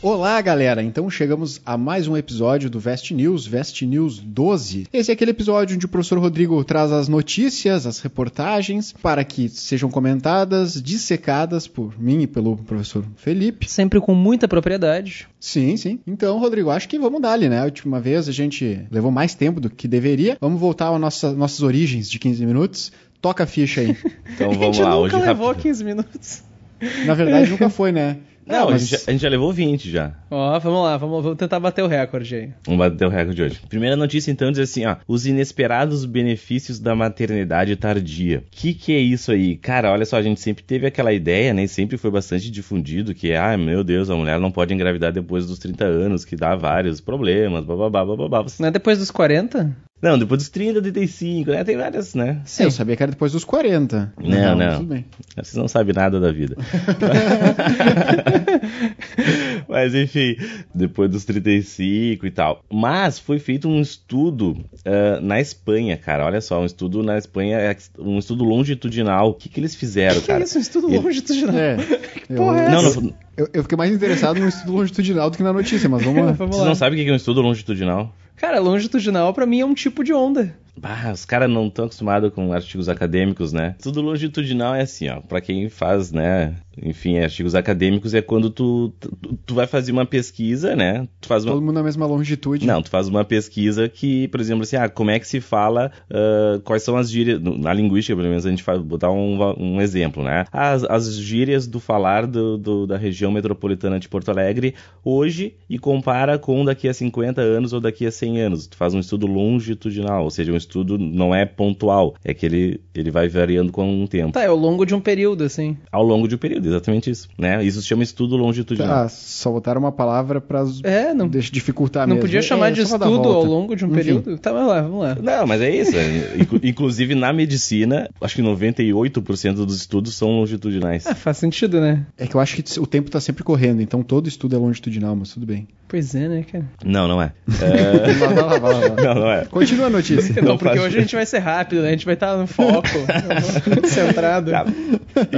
Olá, galera! Então chegamos a mais um episódio do Vest News, Vest News 12. Esse é aquele episódio onde o professor Rodrigo traz as notícias, as reportagens, para que sejam comentadas, dissecadas por mim e pelo professor Felipe. Sempre com muita propriedade. Sim, sim. Então, Rodrigo, acho que vamos dar ali, né? A última vez a gente levou mais tempo do que deveria. Vamos voltar às nossa, nossas origens de 15 minutos. Toca a ficha aí. Então a vamos gente lá, nunca hoje levou rápido. 15 minutos. Na verdade, nunca foi, né? Não, mas- a, gente, já- a gente já levou 20 já. Ó, vamos lá, vamos, vamos tentar bater o recorde aí. Vamos bater o recorde hoje. Primeira notícia, então, diz assim, ó. Os inesperados benefícios da maternidade tardia. Que que é isso aí? Cara, olha só, a gente sempre teve aquela ideia, né? Sempre foi bastante difundido que, ah, meu Deus, a mulher não pode engravidar depois dos 30 anos, que dá vários problemas, bababá, bababá. Não é depois dos 40? Não, depois dos 30, 35, né? Tem várias, né? Sim. Eu sabia que era depois dos 40. Não, não. Tudo bem. Vocês não sabem nada da vida. Mas enfim, depois dos 35 e tal. Mas foi feito um estudo ah, na Espanha, cara. Olha só, um estudo na Espanha, um estudo longitudinal. O que, que eles fizeram, que cara? é isso? Um estudo Ele- longitudinal. É. porra eu, é Não, essa? não, eu, eu fiquei mais interessado no estudo longitudinal do que na notícia, mas vamos lá. Vocês não sabem o que é um estudo longitudinal? Cara, longitudinal pra mim é um tipo de onda. Bah, os caras não estão acostumados com artigos acadêmicos, né? Estudo longitudinal é assim, ó. Pra quem faz, né? Enfim, artigos acadêmicos é quando tu, tu, tu vai fazer uma pesquisa, né? Tu faz uma, Todo mundo na mesma longitude. Não, tu faz uma pesquisa que, por exemplo, assim, ah, como é que se fala, ah, quais são as gírias, na linguística, pelo menos, a gente vai botar um, um exemplo, né? As, as gírias do falar do, do- da região metropolitana de Porto Alegre hoje e compara com daqui a 50 anos ou daqui a 100 anos. Tu faz um estudo longitudinal, ou seja, um estudo não é pontual, é que ele, ele vai variando com o tempo. Tá, é ao longo de um período, assim. Ao longo de um período, exatamente isso, né? Isso se chama estudo longitudinal. Ah, só botaram uma palavra pra É, não, deixa dificultar não mesmo. podia É, chamar de pra dar estudo ao longo de um Enfim. período? Tá, vamos lá, vamos lá. Não, mas é isso. é. Inclu- Inclusive na medicina, acho que 98% dos estudos são longitudinais. Ah, faz sentido, né? É que eu acho que o tempo tá sempre correndo, então todo estudo é longitudinal, mas tudo bem. Pois é, né, cara? Não, não é. É, Vai lá, vai lá, vai lá. Não, não é. Continua a notícia. Não, Não porque faz- hoje a gente vai ser rápido, né? A gente vai estar no foco, centrado. Tá.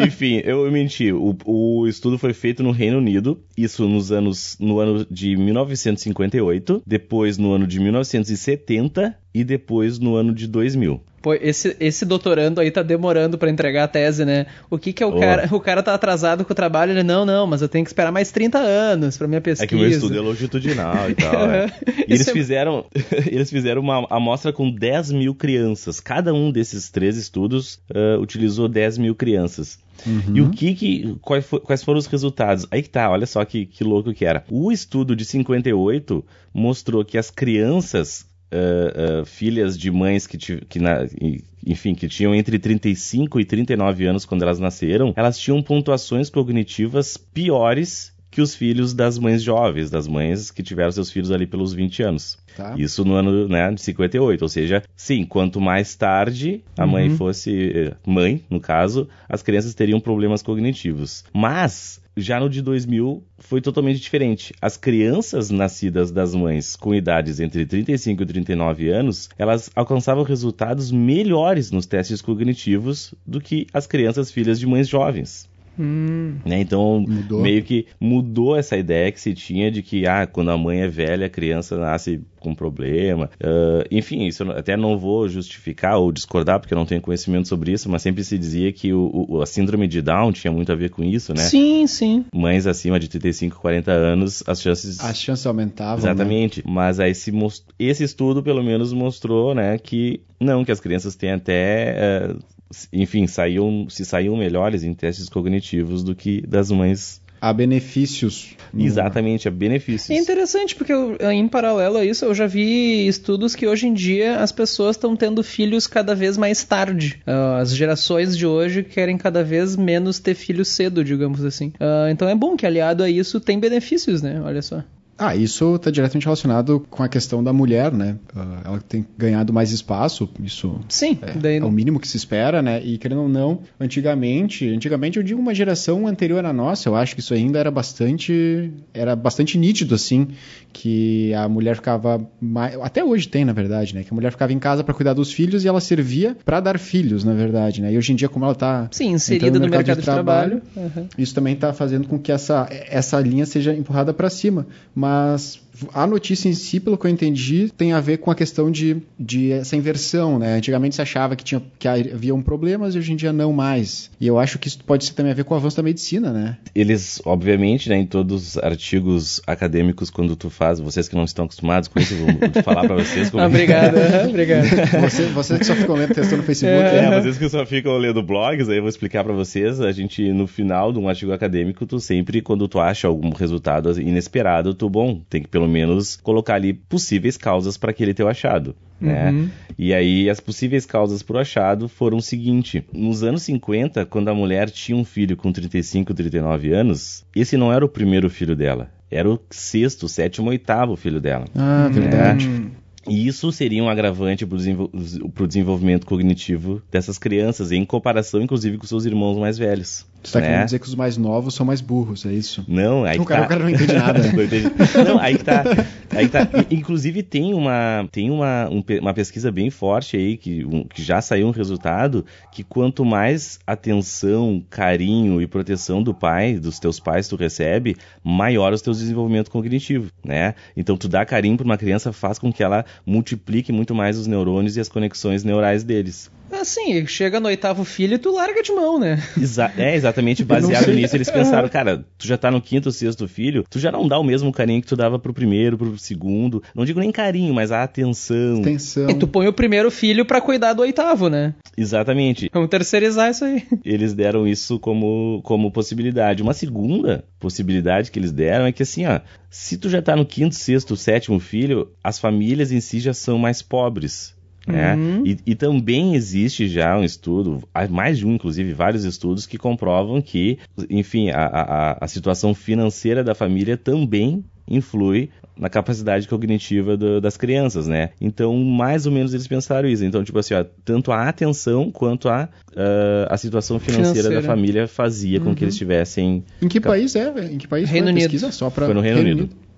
Enfim, eu menti. O, o estudo foi feito no Reino Unido, isso nos anos, no ano de 1958, depois no ano de 1970 e depois no ano de 2000. Pô, esse, esse doutorando aí tá demorando pra entregar a tese, né? O que que é o Ô. cara? O cara tá atrasado com o trabalho, ele, não, não, mas eu tenho que esperar mais 30 anos pra minha pesquisa. É que o meu estudo é longitudinal e tal. né? E eles é- fizeram, eles fizeram uma amostra com 10 mil crianças. Cada um desses três estudos ah, utilizou 10 mil crianças. E o que que, quais, fo- quais foram os resultados? Aí que tá, olha só que, que louco que era. O estudo de 58 mostrou que as crianças, ah, filhas de mães que, que na- enfim, que tinham entre 35 e 39 anos quando elas nasceram, elas tinham pontuações cognitivas piores que os filhos das mães jovens, das mães que tiveram seus filhos ali pelos 20 anos. Tá? Isso no ano né, de 58. Ou seja, sim, quanto mais tarde a mãe fosse eh, mãe, no caso, as crianças teriam problemas cognitivos. Mas, já no de 2000, foi totalmente diferente. As crianças nascidas das mães com idades entre 35 e 39 anos, elas alcançavam resultados melhores nos testes cognitivos do que as crianças filhas de mães jovens. Hum, Né? Então, Mudou. meio que mudou essa ideia que se tinha de que, ah, quando a mãe é velha, a criança nasce com problema. Ah, enfim, isso eu até não vou justificar ou discordar, porque eu não tenho conhecimento sobre isso, mas sempre se dizia que o, o- a síndrome de Down tinha muito a ver com isso, né? Sim, sim. Mães acima de 35, 40 anos, as chances. As chances aumentavam. né? Exatamente. Mas aí se mos- esse estudo, pelo menos, mostrou, né, que não, que as crianças têm até. eh, enfim, saíam, se saíam melhores em testes cognitivos do que das mães. Há benefícios. Exatamente, a benefícios. É interessante, porque eu- em paralelo a isso, eu já vi estudos que hoje em dia as pessoas estão tendo filhos cada vez mais tarde. Ah, As gerações de hoje querem cada vez menos ter filhos cedo, digamos assim. Ah, Então é bom que aliado a isso tem benefícios, né? Olha só. Ah, isso está diretamente relacionado com a questão da mulher, né? Uh, ela tem ganhado mais espaço, isso Sim, é, daí... é, o mínimo que se espera, né? E querendo ou não, antigamente, antigamente eu digo uma geração anterior à nossa, eu acho que isso ainda era bastante, era bastante nítido assim, que a mulher ficava mais, até hoje tem, na verdade, né? Que a mulher ficava em casa para cuidar dos filhos e ela servia para dar filhos, na verdade, né? E hoje em dia como ela está Sim, inserida no, no mercado, mercado, de, trabalho, trabalho uhum. isso também está fazendo com que essa essa linha seja empurrada para cima, mas هست a notícia em si, pelo que eu entendi, tem a ver com a questão de, de essa inversão, né? Antigamente se achava que, tinha, que havia um problemas e hoje em dia não mais. E eu acho que isso pode ter também a ver com o avanço da medicina, né? Eles, obviamente, né, em todos os artigos acadêmicos, quando tu faz, vocês que não estão acostumados com isso, vou falar para vocês. Como... obrigado, obrigado. Você, vocês que só ficam lendo texto no Facebook. É, é, vocês que só ficam lendo blogs, aí eu vou explicar para vocês. A gente, no final de um artigo acadêmico, tu sempre, quando tu acha algum resultado inesperado, tu, bom, tem que pelo menos colocar ali possíveis causas para aquele teu achado. Né? Uhum. E aí as possíveis causas para o achado foram o seguinte: nos anos 50, quando a mulher tinha um filho com 35, 39 anos, esse não era o primeiro filho dela, era o sexto, sétimo, oitavo filho dela. Ah, verdade. Né? E isso seria um agravante para o desenvolvimento cognitivo dessas crianças, em comparação, inclusive, com seus irmãos mais velhos. Você está né? querendo dizer que os mais novos são mais burros, é isso? Não, aí o cara, tá... o cara não entende nada. não, entende. não, aí que tá. Aí tá. Inclusive tem uma tem uma, um, uma pesquisa bem forte aí que, um, que já saiu um resultado que quanto mais atenção, carinho e proteção do pai, dos teus pais tu recebe, maior o teu desenvolvimento cognitivo, né? Então tu dá carinho para uma criança faz com que ela multiplique muito mais os neurônios e as conexões neurais deles. Assim, chega no oitavo filho e tu larga de mão, né? Exa é, exatamente baseado nisso. Eles pensaram, cara, tu já tá no quinto ou sexto filho, tu já não dá o mesmo carinho que tu dava pro primeiro, pro segundo. Não digo nem carinho, mas a atenção. Atenção. E tu põe o primeiro filho para cuidar do oitavo, né? Exatamente. Vamos terceirizar isso aí. Eles deram isso como, como possibilidade. Uma segunda possibilidade que eles deram é que assim, ó, se tu já tá no quinto, sexto, sétimo filho, as famílias em si já são mais pobres. Né? Uhum. E, e, também existe já um estudo, mais de um, inclusive, vários estudos que comprovam que, enfim, a, a, a situação financeira da família também influi na capacidade cognitiva do, das crianças, né? Então, mais ou menos eles pensaram isso. Então, tipo assim, ó, tanto a atenção quanto a, uh, a situação financeira, financeira, da família fazia uhum. com que eles uhum. tivessem... Em que país é? Em que país Reino foi Unido. pesquisa? Só pra... Foi no Reino, Reino Unido. Unido.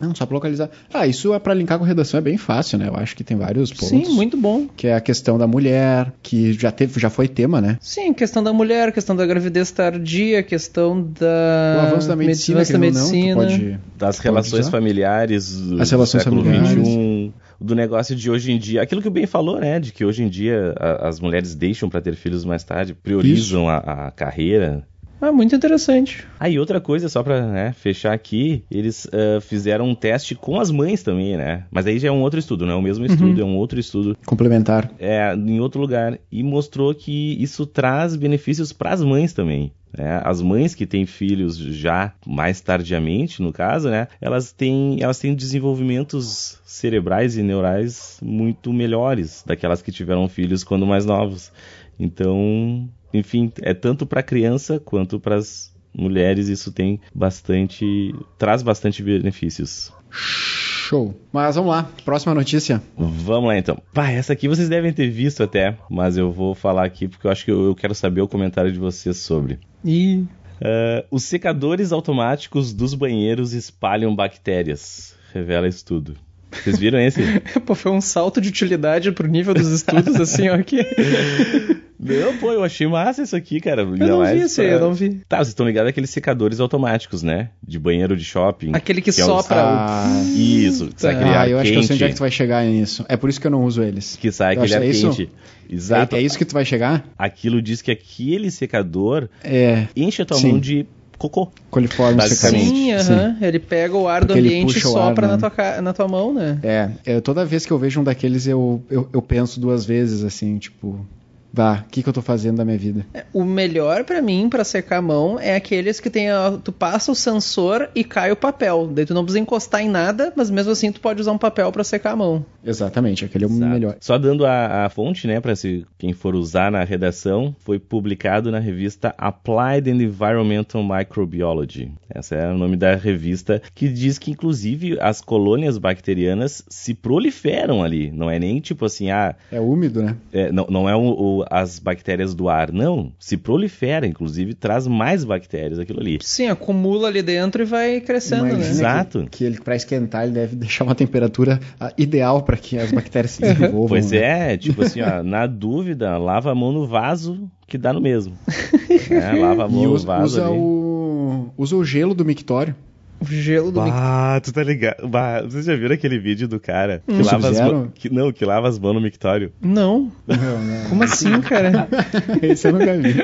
Não, só pra localizar. Ah, isso é para linkar com redação é bem fácil, né? Eu acho que tem vários pontos. Sim, muito bom. Que é a questão da mulher, que já teve, já foi tema, né? Sim, questão da mulher, questão da gravidez tardia, questão da o avanço da medicina, avanço da medicina. Não, pode, das relações familiares As relações século familiares. XXI, do negócio de hoje em dia, aquilo que o Ben falou, né, de que hoje em dia a, as mulheres deixam para ter filhos mais tarde, priorizam a, a carreira ah, muito interessante. Aí, ah, outra coisa, só pra né, fechar aqui, eles uh, fizeram um teste com as mães também, né? Mas aí já é um outro estudo, não é o mesmo estudo, uhum. é um outro estudo. Complementar. É, em outro lugar. E mostrou que isso traz benefícios para as mães também. Né? As mães que têm filhos já mais tardiamente, no caso, né? Elas têm, elas têm desenvolvimentos cerebrais e neurais muito melhores daquelas que tiveram filhos quando mais novos. Então, enfim, é tanto para criança quanto para as mulheres isso tem bastante traz bastante benefícios. Show. Mas vamos lá, próxima notícia. Vamos lá então. Pá, essa aqui vocês devem ter visto até, mas eu vou falar aqui porque eu acho que eu, eu quero saber o comentário de vocês sobre. E uh, os secadores automáticos dos banheiros espalham bactérias. Revela estudo. Vocês viram esse? Pô, foi um salto de utilidade pro nível dos estudos, assim, ó, aqui. Não, pô, eu achei massa isso aqui, cara. Eu não vi esse pra... eu não vi. Tá, vocês estão ligados aqueles secadores automáticos, né? De banheiro de shopping. Aquele que, que sopra. É o... ah, isso, tá. sai aquele ah, eu acho que eu sei onde é que tu vai chegar nisso. É por isso que eu não uso eles. Que sai eu aquele ar é quente. Isso? Exato. É, é, isso que tu vai chegar? Aquilo diz que aquele secador é. enche a tua Sim. mão de cocô. Coliforme Basicamente. Sim, uh -huh. ele pega o ar Porque do ambiente e sopra ar, na, né? tua, na tua mão, né? É, é, toda vez que eu vejo um daqueles eu, eu, eu penso duas vezes, assim, tipo, Bah, o que, que eu tô fazendo da minha vida? O melhor pra mim, pra secar a mão, é aqueles que tem a, tu passa o sensor e cai o papel. Daí tu não precisa encostar em nada, mas mesmo assim tu pode usar um papel pra secar a mão. Exatamente, aquele é o Exato. melhor. Só dando a, a fonte, né, para se quem for usar na redação, foi publicado na revista Applied Environmental Microbiology. Esse é o nome da revista que diz que inclusive as colônias bacterianas se proliferam ali. Não é nem tipo assim, ah, É úmido, né? é, não, não é o- o- as bactérias do ar, não. Se prolifera, inclusive traz mais bactérias aquilo ali. Sim, acumula ali dentro e vai crescendo, Imagina né? Exato. Que, que ele, pra esquentar, ele deve deixar uma temperatura ah, ideal para que as bactérias se desenvolvam. Pois né? é, tipo assim, ó, na dúvida, lava a mão no vaso que dá no mesmo. É, lava a mão E no usa, vaso usa ali. o, usa o gelo do mictório. O gelo do. Ah, tu tá ligado? Bah, vocês já viram aquele vídeo do cara que Hum. lava as mãos. Que, não, que lava as mãos no mictório. Não. Não, não. Como assim, cara? Esse eu nunca vi.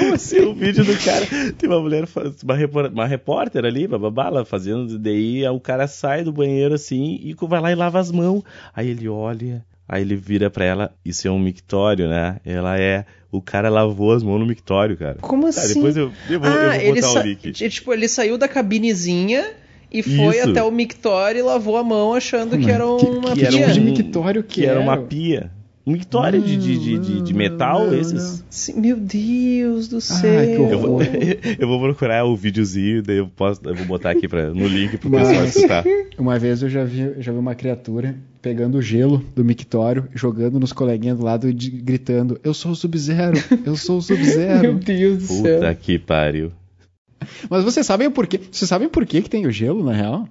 Como assim? O vídeo do cara. Tem uma mulher, uma, repor- uma repórter ali, bababala, fazendo. Daí o cara sai do banheiro assim e vai lá e lava as mãos. Aí ele olha, aí ele vira pra ela, isso é um mictório, né? Ela é. O cara lavou as mãos no mictório, cara. Como Tá, assim? depois eu, eu vou, eu ah, vou ele, botar o link. tipo, ele saiu da cabinezinha e foi Isso. até o mictório e lavou a mão achando que era Que- uma que pia. tipo de um- mictório que que era era? uma pia. Um mictório de, de, de, de, de metal, Não, não, esses. Sim, Meu Deus do céu. Ai, que Eu vou, eu vou procurar o videozinho, daí eu, posso, eu vou botar aqui pra, no link pro Mas- pessoal escutar. Uma vez eu já vi, eu já vi uma criatura pegando o gelo do mictório, jogando nos coleguinhas do lado e gritando: Eu sou o Sub-Zero, eu sou o Meu Sub-Zero. Deus do céu. Puta que pariu. Mas vocês sabem o porquê? Vocês sabem por que tem o gelo, na real?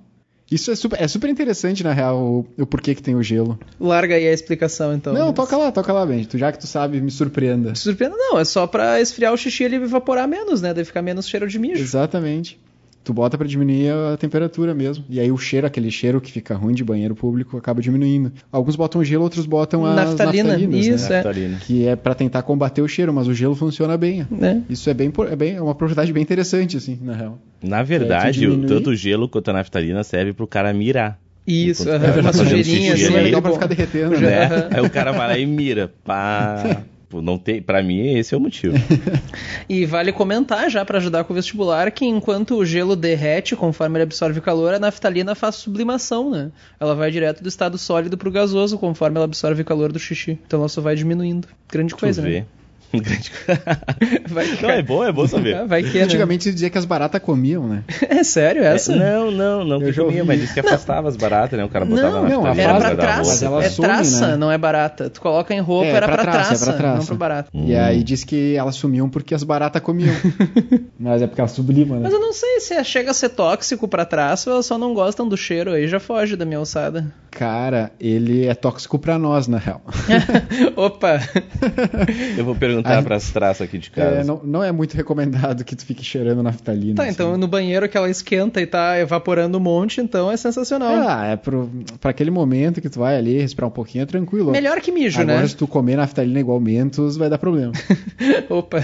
Isso é super, é super interessante, na real, o, o porquê que tem o gelo. Larga aí a explicação, então. Não, toca lá, toca lá, Ben. Tu, já que tu sabe, me surpreenda. Surpreenda, não. É só pra esfriar o xixi e ele evaporar menos, né? Deve ficar menos cheiro de mijo. Exatamente. Tu bota pra diminuir a temperatura mesmo. E aí o cheiro, aquele cheiro que fica ruim de banheiro público, acaba diminuindo. Alguns botam gelo, outros botam as Naftalina, naftalinas, né? isso, é. Naftalina. Que é pra tentar combater o cheiro, mas o gelo funciona bem. Né? Isso é bem, é bem é uma propriedade bem interessante, assim, na real. Na verdade, diminuir- tanto o gelo quanto a naftalina serve pro cara mirar. Isso, tá uma sujeirinha assim. é legal pra bom. ficar derretendo, né? Aham. Aí o cara vai lá e mira. Pá. Pô, não tem, pra mim, esse é o motivo. E vale comentar já pra ajudar com o vestibular que enquanto o gelo derrete conforme ele absorve calor, a naftalina faz sublimação, né? Ela vai direto do estado sólido pro gasoso conforme ela absorve calor do xixi. Então ela só vai diminuindo. Grande coisa, né? Grande- Vai que Não, é bom, é bom saber. Vai que, né? Antigamente se dizia que as baratas comiam, né? É sério essa? É, não, não, não Eu que já comia, mas disse que afastava as baratas, né? O cara botava Não, na não, Era Mas pra Mas traça. ela É some, traça, né? não é barata. Tu coloca em roupa, É, era pra pra traça, traça, é pra traça. não pra barata. E aí diz que elas sumiam porque as baratas comiam. Mas é porque elas sublimam, né? Mas eu não sei se chega a ser tóxico pra traça ou elas só não gostam do cheiro, aí já foge da minha alçada. Cara, ele é tóxico pra nós, na real. Opa! Eu vou perguntar Aí- pras traças aqui de casa. É, não, não é muito recomendado que tu fique cheirando naftalina. Tá, assim. então no banheiro que ela esquenta e tá evaporando um monte, então é sensacional. Ah, é pro, pra aquele momento que tu vai ali respirar um pouquinho, é tranquilo. Melhor que mijo, Agora, né? se tu comer naftalina igual mentos, vai dar problema. Opa.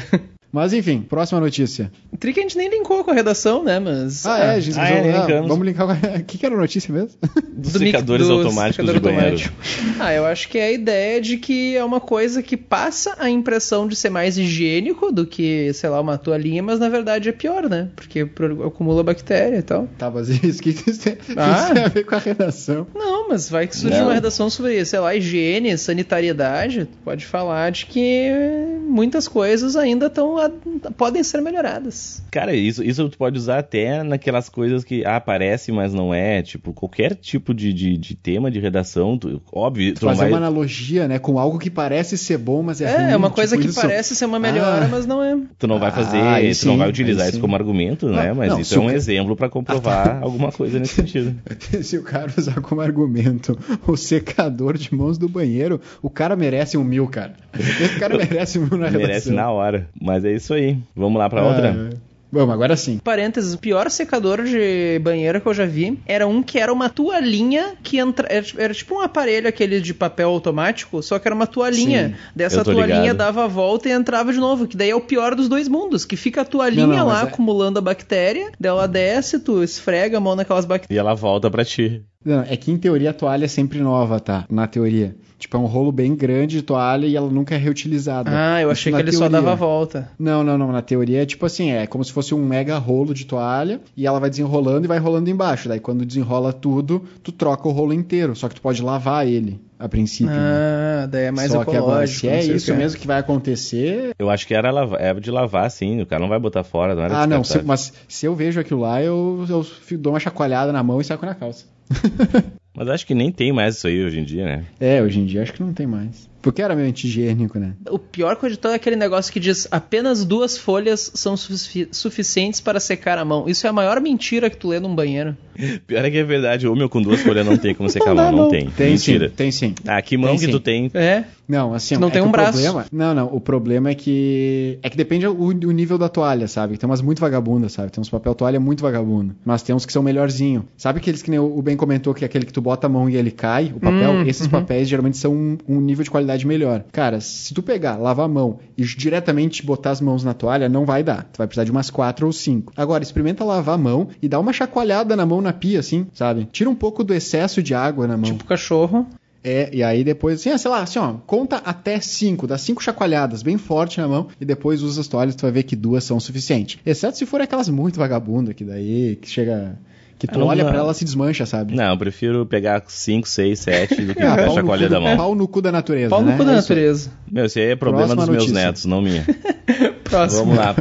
Mas enfim, próxima notícia. O trick a gente nem linkou com a redação, né? Mas. Ah, é, a gente Ah, é, ah, linkamos. Vamos linkar com a... O que, que era a notícia mesmo? Dos do secadores do automáticos secador de banheiro. automático. Ah, eu acho que é a ideia de que é uma coisa que passa a impressão de ser mais higiênico do que, sei lá, uma toalhinha, mas na verdade é pior, né? Porque acumula bactéria e tal. Tá, mas isso que isso tem, Ah. isso tem a ver com a redação. Não, mas vai que surge Não. uma redação sobre, sei lá, higiene, sanitariedade. Pode falar de que muitas coisas ainda estão podem ser melhoradas. Cara, isso, isso tu pode usar até naquelas coisas que ah, parece, mas não é. Tipo, qualquer tipo de, de, de tema de redação, tu- óbvio, tu Fazer vai. uma analogia, né, com algo que parece ser bom, mas é, É, ruim. é uma coisa tipo que isso. parece ser uma melhora, Ah. mas não é. Tu não vai fazer, Ah, tu não vai utilizar isso como argumento, né? Não, Mas não, isso é um exemplo pra comprovar alguma coisa nesse sentido. Se o cara usar como argumento o secador de mãos do banheiro, o cara merece um mil, cara. Esse cara merece um mil na redação. Merece na hora. Mas é isso aí. Vamos lá pra Ah, outra? é. Vamos, agora sim. Parênteses, o pior secador de banheiro que eu já vi era um que era uma toalhinha que entra. Era, era tipo um aparelho aquele de papel automático, só que era uma toalhinha. Sim, Dessa eu tô toalhinha ligado. dava a volta e entrava de novo. Que daí é o pior dos dois mundos. Que fica a toalhinha Não, não, lá é- acumulando a bactéria, daí ela desce, tu esfrega a mão naquelas bactérias. E ela volta pra ti. Não, é que em teoria a toalha é sempre nova, tá? Na teoria. Tipo, é um rolo bem grande de toalha e ela nunca é reutilizada. Ah, eu Isso achei na que ele só teoria. dava a volta. Não, não, não. Na teoria é tipo assim, é como se fosse um mega rolo de toalha e ela vai desenrolando e vai rolando embaixo. Daí quando desenrola tudo, tu troca o rolo inteiro. Só que tu pode lavar ele, a princípio. né? Ah, daí é mais Só que agora, ecológico. se é isso quê. mesmo que vai acontecer. Eu acho que era lava- é de lavar, sim. O cara não vai botar fora, não era Ah, não. se- mas se eu vejo aquilo lá, eu, eu dou uma chacoalhada na mão e saco na calça. Mas acho que nem tem mais isso aí hoje em dia, né? É, hoje em dia acho que não tem mais. Porque era meio anti-higiênico, né? O pior coisa de tudo é aquele negócio que diz apenas duas folhas são sufi- suficientes para secar a mão. Isso é a maior mentira que tu lê num banheiro. Pior é que é verdade, o meu com duas folhas não tem como secar a dá, mão, não, tem. Tem Mentira. sim, tem sim. Ah, que mão Tem que sim. tu tem? É. Não, assim, Não é tem um braço. Problema, não, não, o problema é que é que depende o, o nível da toalha, sabe? Tem umas muito vagabundas, sabe? Tem uns papel toalha muito vagabundo, mas tem uns que são melhorzinho. Sabe aqueles que o Ben comentou que é aquele que tu bota a mão e ele cai, o papel, Hum, esses uhum. papéis geralmente são um, um nível de qualidade melhor. Cara, se tu pegar, lavar a mão e diretamente botar as mãos na toalha, não vai dar. Tu vai precisar de umas quatro ou cinco. Agora, experimenta lavar a mão e dá uma chacoalhada na mão na pia, assim, sabe? Tira um pouco do excesso de água na mão. Tipo cachorro. É, e aí depois, assim, ah, sei lá, assim, ó, conta até cinco, dá cinco chacoalhadas bem forte na mão e depois usa as toalhas, tu vai ver que duas são suficientes. Exceto se for aquelas muito vagabundas que daí, que chega, que tu não olha dá. pra ela se desmancha, sabe? Não, eu prefiro pegar 5, 6, 7 do que Ah, ficar pau, no chacoalha da mão. pau no cu da natureza, Pau né? no cu da É natureza. Meu, isso aí é problema Próxima dos meus notícia. netos, não minha. Próximo. Vamos lá.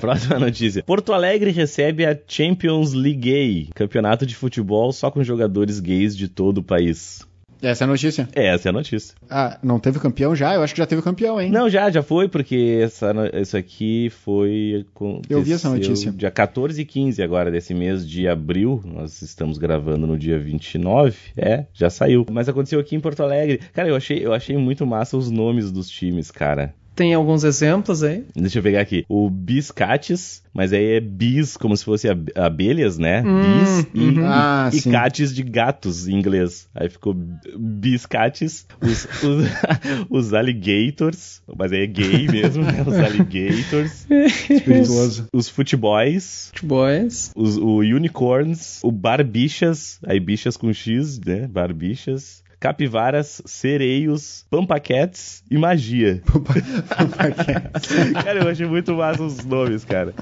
Próxima notícia. Porto Alegre recebe a Champions League Gay, campeonato de futebol só com jogadores gays de todo o país. Essa é a notícia. Essa é a notícia. Ah, não teve campeão já? Eu acho que já teve campeão, hein? Não, já, já foi, porque essa, isso aqui foi. Eu vi essa notícia. Dia 14 e 15 agora desse mês de abril. Nós estamos gravando no dia 29. É, já saiu. Mas aconteceu aqui em Porto Alegre. Cara, eu achei, eu achei muito massa os nomes dos times, cara. Tem alguns exemplos aí. Deixa eu pegar aqui. O Biscates, mas aí é bis, como se fosse ab- abelhas, né? Hum, bis e, uhum. Ah, e cates de gatos em inglês. Aí ficou biscates, os, os, os alligators, mas aí é gay mesmo, né? Os alligators, Espirituoso. os futeboys, Boys. os, o unicorns, o barbichas, aí bichas com X, né? Barbichas. Capivaras, sereios, pampaquetes e magia. cara, eu achei muito massa os nomes, cara.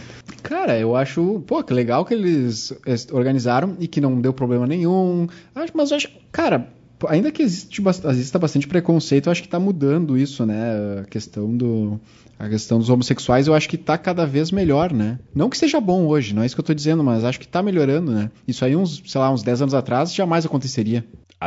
Cara, eu acho, pô, que legal que eles organizaram e que não deu problema nenhum. Acho- Mas eu acho, cara, ainda que existe, exista bastante preconceito, eu acho que tá mudando isso, né? A questão do a questão dos homossexuais, eu acho que tá cada vez melhor, né? Não que seja bom hoje, não é isso que eu tô dizendo, mas acho que tá melhorando, né? Isso aí uns, sei lá, uns 10 anos atrás jamais aconteceria.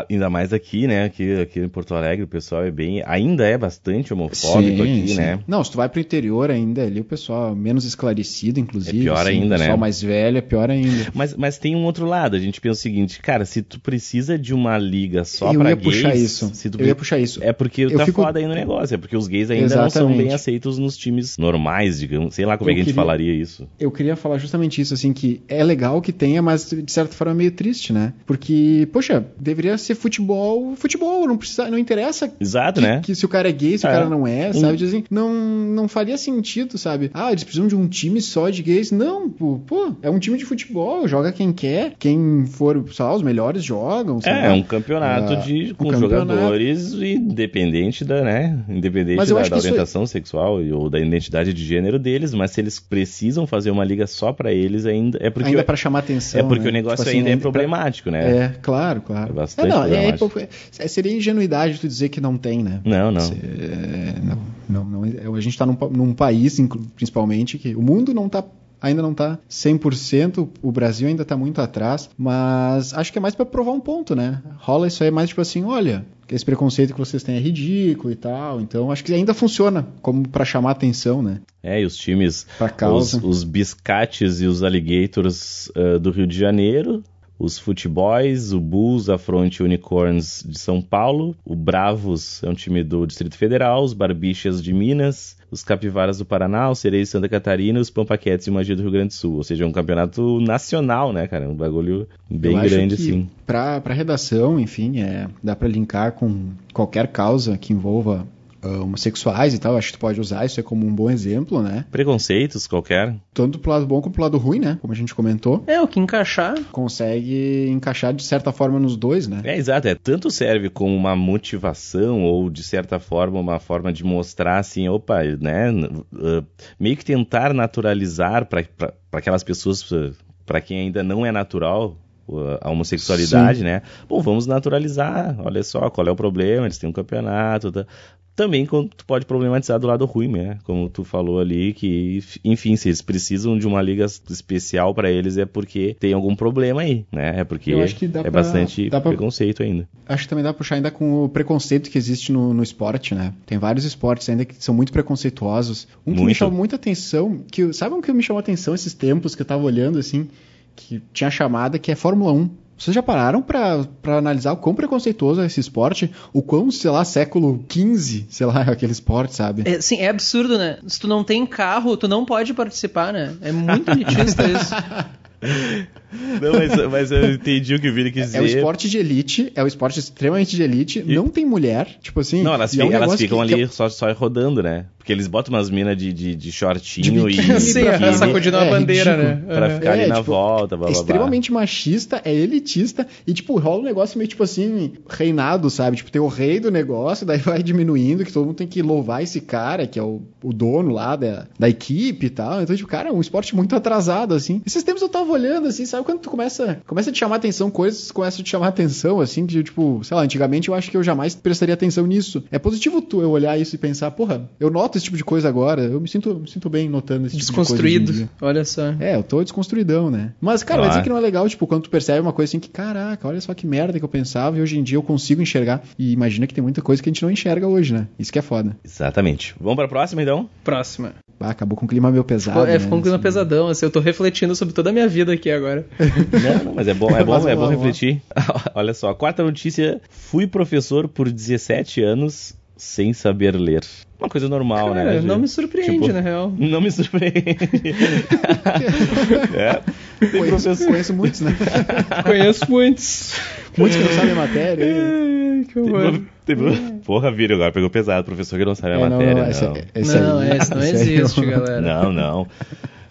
Ainda mais aqui, né? Aqui, aqui em Porto Alegre, o pessoal é bem. Ainda é bastante homofóbico aqui, sim. né? Não, se tu vai pro interior ainda, ali o pessoal menos esclarecido, inclusive. É pior assim, ainda, o pessoal né? mais velho é pior ainda. Mas, mas tem um outro lado. A gente pensa o seguinte, cara, se tu precisa de uma liga só eu pra ia gays. puxar isso. Se tu Eu ia puxar isso. É porque Eu tá fico- foda aí no negócio. É porque os gays ainda não são Exatamente. bem aceitos nos times normais, digamos. Sei lá como é Eu que a gente queria- falaria isso. Eu queria falar justamente isso, assim, que é legal que tenha, mas de certa forma é meio triste, né? Porque, poxa, deveria ser futebol, futebol, não precisa, não interessa Exato, que, né? que se o cara é gay, se o É. cara não é, sabe? Dizem, não, não faria sentido, sabe? Ah, eles precisam de um time só de gays. Não, pô, pô, é um time de futebol, joga quem quer, quem for, sei lá, os melhores jogam, sabe? É, é um campeonato Ah, de, um com campeonato. jogadores independente da, né? Independente da, da é- orientação sexual e- ou da identidade de gênero deles, mas se eles precisam fazer uma liga só pra eles ainda é porque ainda para chamar atenção. é porque né? o negócio Tipo assim, ainda é pra- problemático, né? É, claro, claro. É bastante não, é, é- seria ingenuidade tu dizer que não tem, né? Não, não. É, não, não, não, é- a gente está num, num país, principalmente, que o mundo não tá, ainda não está 100%, o Brasil ainda está muito atrás, mas acho que é mais para provar um ponto, né? Rola isso aí mais tipo assim, olha, esse preconceito que vocês têm é ridículo e tal, então acho que ainda funciona como para chamar atenção, né? É, e os times, os, os biscates e os alligators ah, do Rio de Janeiro, os futeboys, o Bulls, a Fronte Unicorns de São Paulo, o Bravos é um time do Distrito Federal, os Barbichas de Minas, os Capivaras do Paraná, os Sereios de Santa Catarina os Pampaquetes e Magia do Rio Grande do Sul. Ou seja, é um campeonato nacional, né, cara? Um bagulho bem Eu grande, assim. Pra, pra redação, enfim, é, dá para linkar com qualquer causa que envolva uh, homossexuais e tal. Acho que tu pode usar isso aí como um bom exemplo, né? Preconceitos qualquer. Tanto pro lado bom como pro lado ruim, né? Como a gente comentou. É, o que encaixar. Consegue encaixar de certa forma nos dois, né? É, exato. É, tanto serve como uma motivação ou, de certa forma, uma forma de mostrar assim, opa, né? Uh, meio que tentar naturalizar para aquelas pessoas, para quem ainda não é natural, a homossexualidade, Sim. né? Bom, vamos naturalizar. Olha só, qual é o problema? Eles têm um campeonato. Tá? Também tu pode problematizar do lado ruim, né? Como tu falou ali, que, enfim, se eles precisam de uma liga especial para eles é porque tem algum problema aí, né? É porque é pra, bastante preconceito pra, ainda. Acho que também dá pra puxar ainda com o preconceito que existe no, no esporte, né? Tem vários esportes ainda que são muito preconceituosos. Um que muito. me chamou muita atenção, que sabe um que me chamou atenção esses tempos que eu tava olhando assim, que tinha chamada que é Fórmula 1. Vocês já pararam para analisar o quão preconceituoso é esse esporte? O quão, sei lá, século XV, sei lá, é aquele esporte, sabe? É, sim, é absurdo, né? Se tu não tem carro, tu não pode participar, né? É muito elitista isso. Não, mas, mas, eu entendi o que o Vini quis dizer. É o esporte de elite, é o esporte extremamente de elite, e... não tem mulher, tipo assim. Não, elas, é um elas ficam que, ali que... Só, só rodando, né? Porque eles botam umas minas de, de, de shortinho de e. Sim, sacudindo é, a bandeira, ridículo. né? Pra ficar é, ali na tipo, volta, blá, blá, blá. Extremamente machista, é elitista, e, tipo, rola um negócio meio, tipo assim, reinado, sabe? Tipo, tem o rei do negócio, daí vai diminuindo, que todo mundo tem que louvar esse cara, que é o, o dono lá da, da equipe e tal. Então, tipo, cara, é um esporte muito atrasado, assim. Esses tempos eu tava olhando, assim, sabe? Quando tu começa, começa a te chamar atenção, coisas começam a te chamar atenção, assim, que, tipo, sei lá, antigamente eu acho que eu jamais prestaria atenção nisso. É positivo tu eu olhar isso e pensar, porra, eu noto esse tipo de coisa agora. Eu me sinto, me sinto bem notando esse Desconstruído. Tipo de olha só. É, eu tô desconstruidão, né? Mas, cara, claro. vai dizer que não é legal, tipo, quando tu percebe uma coisa assim que, caraca, olha só que merda que eu pensava e hoje em dia eu consigo enxergar. E imagina que tem muita coisa que a gente não enxerga hoje, né? Isso que é foda. Exatamente. Vamos pra próxima, então? Próxima. Ah, acabou com um clima meio pesado. Ficou, é, né? ficou um clima assim. pesadão, assim, eu tô refletindo sobre toda a minha vida aqui agora. Não, mas é bom, é bom, é bom refletir. Olha só, a quarta notícia: fui professor por 17 anos sem saber ler. Uma coisa normal, Cara, né? Não me surpreende, tipo, na real. Não me surpreende. é. conheço, professor... conheço muitos, né? conheço muitos. Muitos que não sabem a matéria. que horror. Porra, vira agora, pegou pesado. Professor que não sabe a é, matéria. Não, não, essa, essa não, esse não existe, galera. Não, não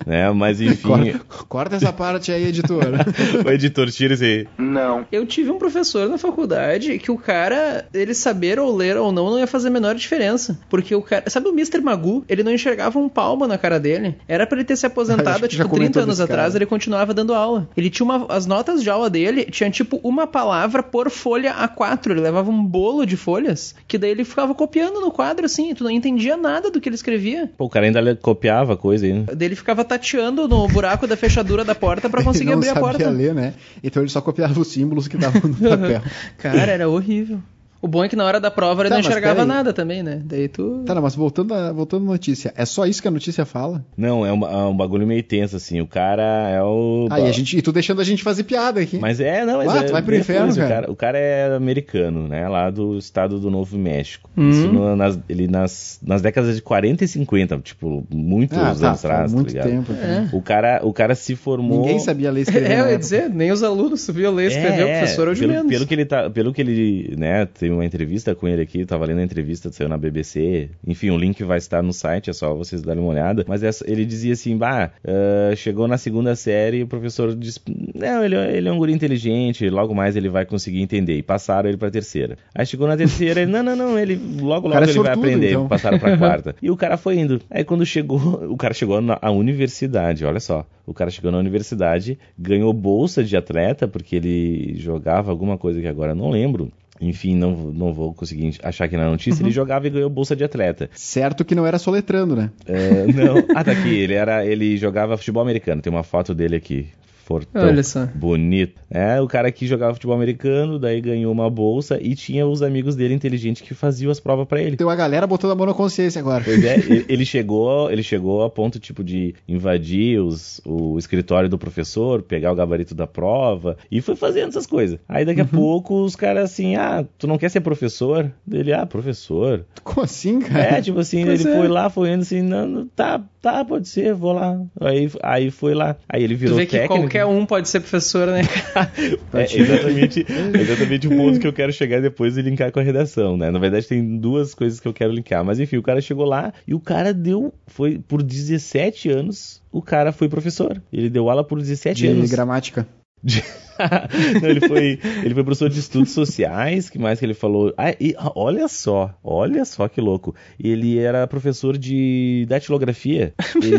né? Mas enfim. Corta, corta essa parte aí, editor. o editor, tira isso aí. Não. Eu tive um professor na faculdade que o cara, ele saber ou ler ou não, não ia fazer a menor diferença. Porque o cara. Sabe o Mr. Magu? Ele não enxergava um palmo na cara dele. Era para ele ter se aposentado, tipo, 30 anos atrás, ele continuava dando aula. Ele tinha uma. As notas de aula dele tinha tipo uma palavra por folha A4. Ele levava um bolo de folhas, que daí ele ficava copiando no quadro assim, e tu não entendia nada do que ele escrevia. Pô, o cara ainda copiava coisa aí. Né? Daí ele ficava tateando no buraco da fechadura da porta para conseguir abrir a porta. ler, né? Então ele só copiava os símbolos que estavam no papel. Cara, era horrível. O bom é que na hora da prova ele tá, não enxergava nada também, né? Daí tu. Tá, não, mas voltando à voltando notícia, é só isso que a notícia fala? Não, é um, é um bagulho meio tenso, assim. O cara é o. Ah, e, a gente, e tu deixando a gente fazer piada aqui. Mas é, não, mas ah, é, tu vai pro inferno, coisa, cara. O, cara. o cara é americano, né? Lá do estado do Novo México. Uhum. Isso no, nas, ele nas, nas décadas de 40 e 50, tipo, muitos ah, tá, anos atrás. Muito tá tempo. É. O, cara, o cara se formou. Ninguém sabia ler e escrever. É, eu ia dizer, nem os alunos sabiam ler e escrever, é, o professor hoje pelo, menos. Pelo que ele tá, pelo que ele, né, teve uma entrevista com ele aqui, tava lendo a entrevista saiu na BBC. Enfim, o link vai estar no site, é só vocês darem uma olhada. Mas essa, ele dizia assim: bah, uh, chegou na segunda série e o professor disse: não, ele, ele é um guri inteligente, logo mais ele vai conseguir entender. E passaram ele pra terceira. Aí chegou na terceira, ele: não, não, não, ele logo, logo é ele sortudo, vai aprender. Então. Passaram pra quarta. e o cara foi indo. Aí quando chegou, o cara chegou na universidade, olha só. O cara chegou na universidade, ganhou bolsa de atleta, porque ele jogava alguma coisa que agora não lembro enfim, não, não vou conseguir achar aqui na notícia, uhum. ele jogava e ganhou bolsa de atleta. Certo que não era soletrando, né? É, não. Ah, tá aqui. Ele, era, ele jogava futebol americano. Tem uma foto dele aqui fortão, Olha só. bonito. É, o cara que jogava futebol americano, daí ganhou uma bolsa e tinha os amigos dele inteligentes que faziam as provas para ele. Tem uma galera botando a mão na consciência agora. Pois é, ele chegou, ele chegou a ponto tipo de invadir os, o escritório do professor, pegar o gabarito da prova e foi fazendo essas coisas. Aí daqui a uhum. pouco os caras assim, ah, tu não quer ser professor? Ele, ah, professor. Como assim, cara? É, tipo assim, pois ele é. foi lá, foi indo assim, não, tá, tá, pode ser, vou lá. Aí, aí foi lá. Aí ele virou Tu vê que técnico. qualquer um pode ser professor, né? É exatamente, é exatamente o ponto que eu quero chegar depois e linkar com a redação, né? Na verdade, tem duas coisas que eu quero linkar. Mas enfim, o cara chegou lá e o cara deu. Foi por 17 anos, o cara foi professor. Ele deu aula por 17 De anos. gramática. Não, ele foi, ele foi professor de estudos sociais, que mais que ele falou? Ah, e, olha só, olha só que louco. Ele era professor de datilografia. Ele,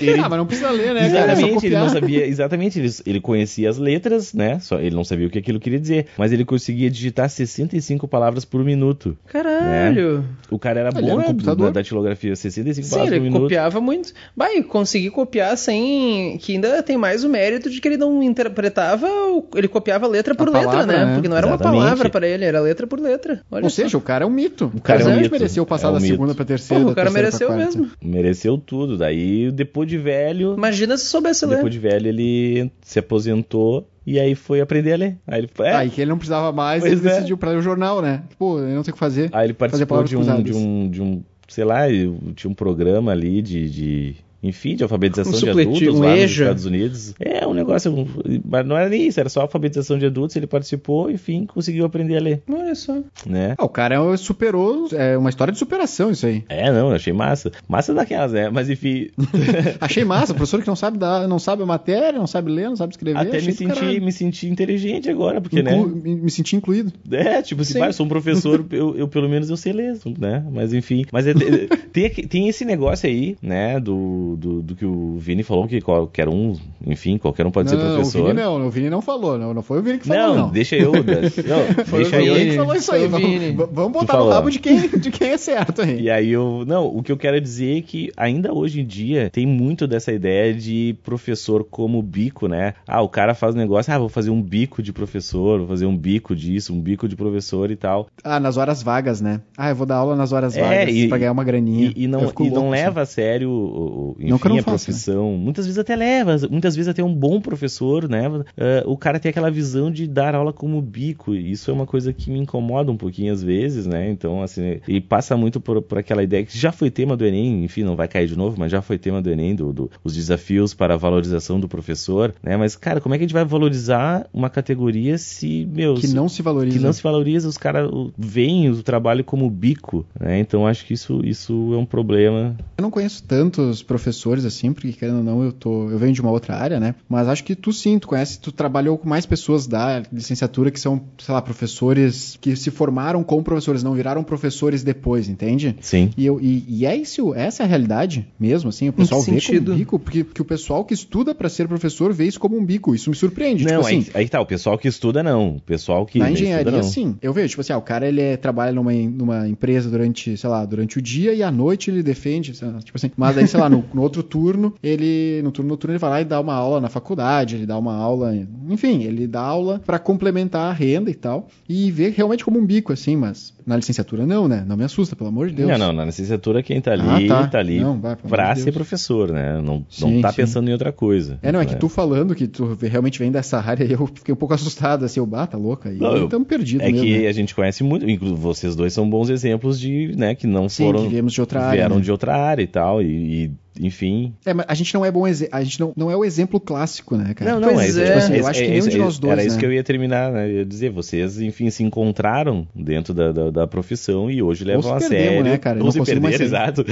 ele- Ah, mas não precisa ler, né, cara? É Exatamente, ele não sabia, exatamente, ele, ele conhecia as letras, né? Só ele não sabia o que aquilo queria dizer, mas ele conseguia digitar 65 palavras por minuto. Caralho. O cara era Ele bom era né, computador. da datilografia, 65 Sim, palavras por ele minuto. copiava muito. Bah, e conseguir copiar sem. Que ainda tem mais o mérito de que ele não interpretava. Ele copiava letra por A letra, palavra, né? né? Porque não era Exatamente. uma palavra pra ele, era letra por letra. Olha Ou só. seja, o cara é um mito. O cara é um realmente mito. mereceu passar É um da mito. segunda pra terceira. Porra, o cara mereceu quarta. mesmo. Mereceu tudo. Daí, depois de velho, Imagina se soubesse ler. depois de velho, ele se aposentou e aí foi aprender a ler. Aí ele, é, Aí que ele não precisava mais, Pois ele é. decidiu pra ler o jornal, né? Pô, eu não tenho o que fazer. Aí ele Fazer participou de um, de um, de um, sei lá, tinha um programa ali de, de enfim, de alfabetização Um de adultos um lá nos EJA. Estados Unidos. É um negócio, mas não era nem isso, era só alfabetização de adultos, ele participou, enfim, conseguiu aprender a ler, Olha só. né? Ah, o cara superou, é uma história de superação isso aí. É, não, achei massa. Massa daquelas, né? Mas enfim, Achei massa, professor que não sabe dar, não sabe a matéria, não sabe ler, não sabe escrever. até me senti, me senti inteligente agora, porque, né? Inclu- me, me senti incluído. É, tipo assim, Sim. pai, eu sou um professor, eu, eu pelo menos eu sei ler, né? Mas enfim. Mas é- tem, aqui- tem esse negócio aí, né, do, do, do que o Vini falou, que qualquer um, enfim, qualquer um pode não, ser não, professor. o Vini não, o Vini não falou, não, não foi o Vini que falou, Não, não. deixa eu. Não, Foi o deixa eu. o Vini Vini, que falou isso aí. Vamos, vamos botar no rabo de quem, de quem é certo aí. E aí eu. Não, o que eu quero dizer é que ainda hoje em dia tem muito dessa ideia de professor como bico, né? Ah, o cara faz um negócio, ah, vou fazer um bico de professor, vou fazer um bico disso, um bico de professor e tal. Ah, nas horas vagas, né? Ah, eu vou dar aula nas horas É, vagas e- pra ganhar uma graninha. E, e não, e não louco, assim. leva a sério, o- Não enfim, não a faça, profissão. Muitas vezes até leva, muitas vezes até um bom professor, né? Ah, o cara tem aquela visão de dar aula como bico. E isso é uma coisa que me incomoda um pouquinho às vezes, né? Então, assim, e passa muito por, por aquela ideia que já foi tema do Enem, enfim, não vai cair de novo, mas já foi tema do Enem, do, do- os desafios para a valorização do professor, né? Mas, cara, como é que a gente vai valorizar uma categoria se, meu, Que se- não se valoriza. que não se valoriza, os caras veem o trabalho como bico, né? Então acho que isso, isso é um problema. Eu não conheço tantos professores assim, porque querendo ou não, eu tô, eu venho de uma outra área, né? Mas acho que tu sim, tu conhece, tu trabalhou com mais pessoas da licenciatura que são, sei lá, professores que se formaram como professores, não viraram professores depois, entende? Sim. E, eu, e, e é isso, essa é a realidade mesmo, assim, o pessoal vê sentido? como bico, porque, porque o pessoal que estuda pra ser professor vê isso como um bico, isso me surpreende, Não, tipo assim, aí, aí tá, o pessoal que estuda não. O pessoal que na estuda, engenharia, não. sim. Eu vejo, tipo assim, ah, o cara ele é- trabalha numa, numa empresa durante, sei lá, durante o dia e à noite ele defende, sei lá, tipo assim. Mas aí, sei lá, no, no outro turno, ele. No turno noturno ele vai lá e dá uma aula na faculdade, ele dá uma aula. Enfim, ele dá aula pra complementar a renda e tal. E vê realmente como um bico, assim, mas na licenciatura não, né? Não me assusta, pelo amor de Deus. Não, não, na licenciatura quem tá ali, Ah, tá. tá. ali Não, vai, pra de ser professor, né? Não, não Sim, tá sim. pensando em outra coisa. É, não, é né? que tu falando que tu realmente vem dessa área, eu fiquei um pouco assustado, assim, eu bata louca. E Não, eu- estamos perdidos É mesmo. que né? a gente conhece muito, inclusive vocês dois são bons exemplos de, né, que não Sim, foram que viemos de outra área. vieram né? de outra área e tal e, e, enfim. É, mas a gente não é bom a gente não, não é o exemplo clássico, né, cara? Não, não, Pois é, isso, é. tipo assim, Eu acho que é- nenhum é- de nós dois, Era isso né? que eu ia terminar, né? Eu ia dizer, vocês, enfim, se encontraram dentro da, da, da profissão e hoje levam a perdemos, sério. né, cara? Não se perderam, exato.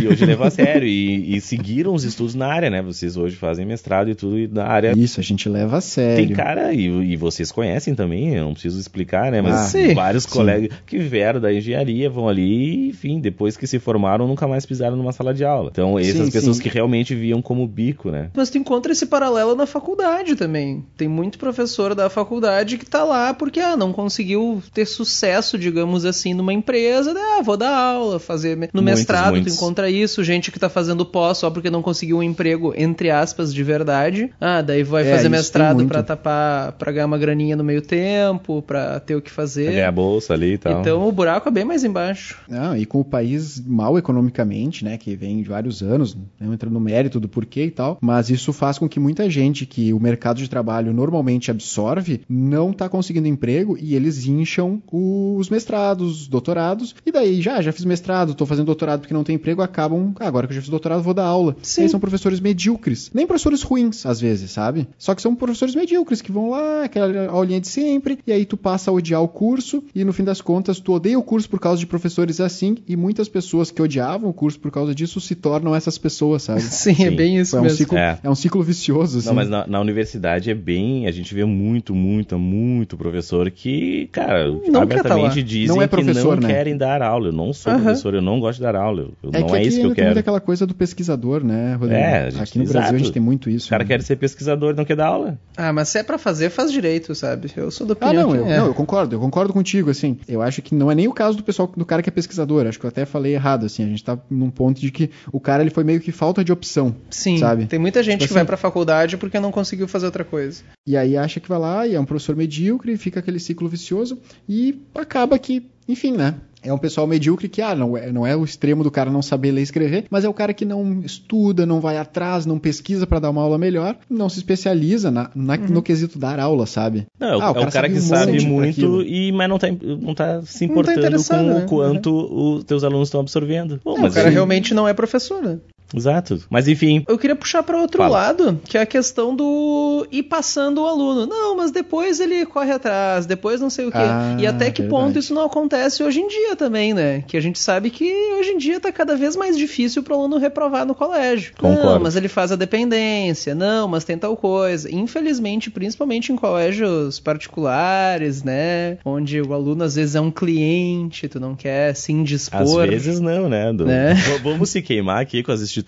E hoje levam a sério. E, e seguiram os estudos na área, né? Vocês hoje fazem mestrado e tudo e na área. Isso, a gente leva a sério. Tem cara, e, e vocês conhecem também, eu não preciso explicar, né? Mas Ah, sim, vários sim. colegas que vieram da engenharia vão ali e, enfim, depois que se formaram, nunca mais pisaram numa sala de aula. Então, essas Sim, pessoas sim. que realmente viam como bico, né? Mas tu encontra esse paralelo na faculdade também. Tem muito professor da faculdade que tá lá porque ah, não conseguiu ter sucesso, digamos assim, numa empresa. daí, Ah, vou dar aula, fazer. No Muitos, mestrado muitos. tu encontra isso, gente que tá fazendo pós só porque não conseguiu um emprego, entre aspas, de verdade. Ah, daí vai É, fazer mestrado pra tapar, pra ganhar uma graninha no meio tempo, pra ter o que Pra fazer. ganhar bolsa ali e tal. Então o buraco é bem mais embaixo. Não, e com o país mal economicamente, né, que vem de vários anos, motivos, não entra no mérito do porquê e tal, mas isso faz com que muita gente que o mercado de trabalho normalmente absorve não está conseguindo emprego e eles incham os mestrados, doutorados, e daí já, já fiz mestrado, estou fazendo doutorado porque não tem emprego, acabam, ah, agora que eu já fiz doutorado, vou dar aula. Sim. E aí são professores medíocres, nem professores ruins às vezes, sabe? Só que são professores medíocres que vão lá, aquela aulinha de sempre, e aí tu passa a odiar o curso e no fim das contas tu odeia o curso por causa de professores assim e muitas pessoas que odiavam o curso por causa disso se tornam essas pessoas, sabe? Sim, é Sim. bem isso é, um mesmo. ciclo, É. é. um ciclo vicioso, assim. Não, mas na, na universidade é bem. A gente vê muito, muito, muito professor que, cara, Não quer tá abertamente dizem Não é professor, que não né? querem dar aula. Eu não sou Aham. professor, eu não gosto de dar aula. Eu- É não que é isso que eu quero. aquela coisa do pesquisador, né, Rodrigo? É, a gente- aqui no Brasil a exato. gente tem muito isso. O cara né? quer ser pesquisador e não quer dar aula. Ah, mas se é pra fazer, faz direito, sabe? Eu sou do Ah, opinião não que eu, é. não, eu concordo, eu concordo contigo, assim. Eu acho que não é nem o caso do pessoal, do cara que é pesquisador. Acho que eu até falei errado, assim. A gente tá num ponto de que o cara ele foi meio que falta de opção, Sim, sabe? tem muita gente Tipo que vai assim- pra faculdade porque não conseguiu fazer outra coisa. E aí acha que vai lá e é um professor medíocre, fica aquele ciclo vicioso e acaba que, enfim, né? É um pessoal medíocre que, ah, não é, não é o extremo do cara não saber ler e escrever, mas é o cara que não estuda, não vai atrás, não pesquisa pra dar uma aula melhor, não se especializa na, na- Uhum. no quesito dar aula, sabe? Não, é o, Ah, é o cara, que um sabe muito, e, mas não tá, não tá se tá importando interessado, com né? o quanto os teus alunos estão absorvendo. Pô, É, mas o cara ele- realmente não é professor, né? Exato. Mas enfim, Eu queria puxar para outro Fala. lado, que é a questão do ir passando o aluno. Não, mas depois ele corre atrás, depois não sei o quê. Ah, e até que verdade. ponto isso não acontece hoje em dia também, né? Que a gente sabe que hoje em dia tá cada vez mais difícil pro aluno reprovar no colégio. Não, Concordo. mas ele faz a dependência. Não, mas tem tal coisa. Infelizmente, principalmente em colégios particulares, né? Onde o aluno às vezes é um cliente, tu não quer se às indispor. vezes não, né? Do- Né? Vamos se queimar aqui com as instituições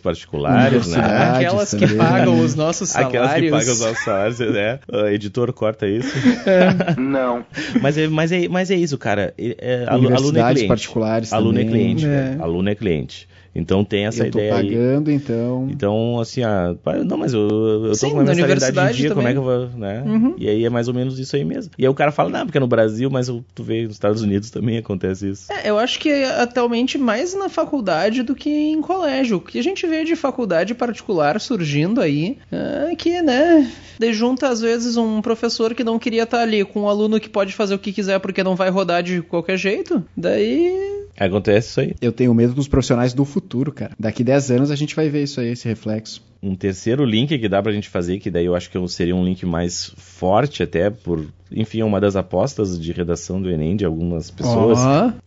particulares, né? Aquelas que também. pagam os nossos salários. Aquelas que pagam os nossos salários, né? O editor corta isso. Não. Mas é, mas é, mas é isso, cara. É, é, alu- aluno é cliente. particulares Aluno é cliente. É. Aluno é cliente. Então tem essa eu tô ideia aí. pagando, então... Então, assim, ah, não, mas eu, eu tô Sim, com uma na mensalidade em universidade dia, como é também. que eu vou, né? Uhum. E aí é mais ou menos isso aí mesmo. E aí o cara fala, não, porque é no Brasil, mas eu- tu vê, nos Estados Unidos também acontece isso. É, eu acho que atualmente mais na faculdade do que em colégio. O que a gente vê de faculdade particular surgindo aí é que, né, de junta às vezes um professor que não queria estar ali com um aluno que pode fazer o que quiser porque não vai rodar de qualquer jeito. Daí. Acontece isso aí. Eu tenho medo dos profissionais do futuro, cara. Daqui 10 anos a gente vai ver isso aí, esse reflexo. Um terceiro link que dá pra gente fazer, que daí eu acho que seria um link mais forte até por, enfim, é uma das apostas de redação do Enem de algumas pessoas,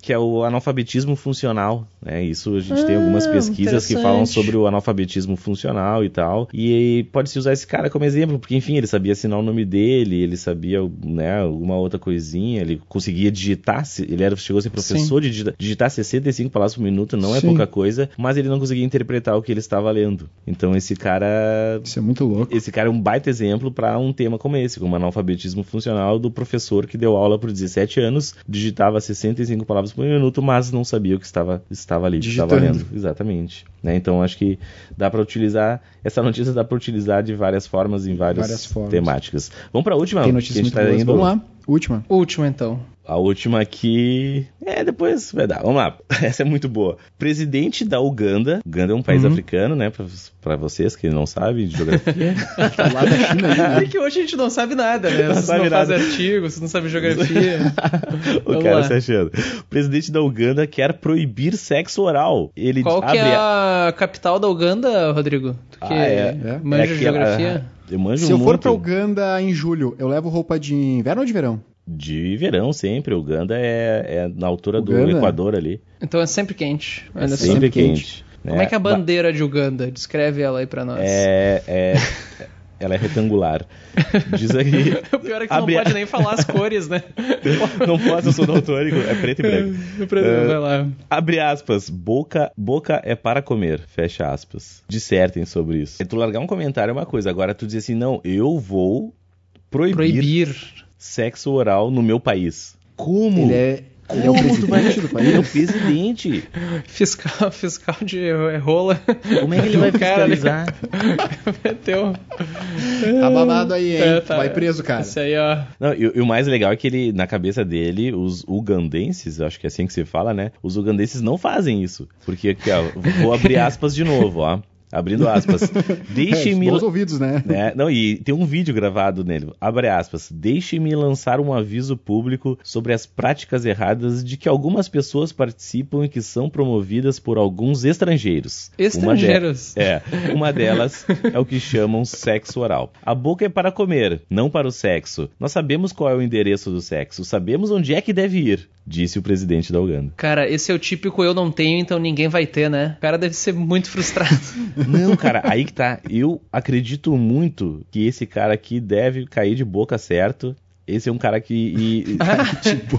que é o analfabetismo funcional, né? Isso a gente tem Ah, algumas pesquisas que falam sobre o analfabetismo funcional e tal. E pode-se usar esse cara como exemplo, porque enfim, ele sabia assinar o nome dele, ele sabia, né, alguma outra coisinha, ele conseguia digitar, se- ele era chegou a ser professor de digitar, digitar 65 palavras por minuto, não é Sim. pouca coisa, mas ele não conseguia interpretar o que ele estava lendo. Então esse cara Isso é muito louco. esse cara é um baita exemplo para um tema como esse, como analfabetismo funcional do professor que deu aula por 17 anos, digitava 65 palavras por minuto, mas não sabia o que estava, estava ali, que estava Digitando. lendo. Exatamente. Né? Então acho que dá para utilizar, essa notícia dá para utilizar de várias formas em várias, Várias formas. temáticas. Vamos para a última? Tem que a notícias gente muito tá boas. indo- Vamos lá, última. última então. A última aqui. É, depois vai dar. Vamos lá. Essa é muito boa. Presidente da Uganda. Uganda é um país Uhum. africano, né? Pra, pra vocês que não sabem de geografia. Lá da China, ali, É né? que hoje a gente não sabe nada, né? Não Vocês sabe não nada. fazem artigo, vocês não sabem geografia. o Vamos cara lá. se achando. O presidente da Uganda quer proibir sexo oral. Ele Qual que abre é a- a capital da Uganda, Rodrigo? Tu que Ah, é. manja É geografia? Eu manjo Se eu for muito pra Uganda em julho, eu levo roupa de inverno ou de verão? de verão sempre. Uganda é, é na altura do Uganda? Equador ali. Então é sempre quente. É sempre Sempre quente. quente. né? Como é que é a Ba- bandeira de Uganda? Descreve ela aí pra nós. É, é, ela é retangular. Diz aqui. O pior é que Abre não pode nem falar as cores, né? Não posso, eu sou daltônico. É preto e branco. É. Vai lá. Abre aspas, boca, boca é para comer, fecha aspas. Dissertem sobre isso. É tu largar um comentário é uma coisa, agora tu dizer assim, não, eu vou proibir, Proibir. sexo oral no meu país. Como? Ele é, Ele é o presidente do Ele é o país? presidente. Fiscal, fiscal de é, rola. Como é que ele vai ele- fiscalizar? Meteu. Tá babado aí, hein? É, tá. Vai preso, cara. Isso aí, ó. Não, e, e o mais legal é que ele, na cabeça dele, os ugandenses, acho que é assim que se fala, né? Os ugandenses não fazem isso. Porque aqui, ó, vou abrir aspas de novo, ó. Abrindo aspas. Deixe-me. É, bons ouvidos, né? né? Não, e tem um vídeo gravado nele. Abre aspas. Deixe-me lançar um aviso público sobre as práticas erradas de que algumas pessoas participam e que são promovidas por alguns estrangeiros. Uma de- Estrangeiros. é, uma delas é o que chamam sexo oral. A boca é para comer, não para o sexo. Nós sabemos qual é o endereço do sexo, sabemos onde é que deve ir, disse o presidente da Uganda. Cara, esse é o típico eu não tenho, então ninguém vai ter, né? O cara deve ser muito frustrado. Não, cara, aí que tá. Eu acredito muito que esse cara aqui deve cair de boca certo. Esse é um cara que. e- tipo.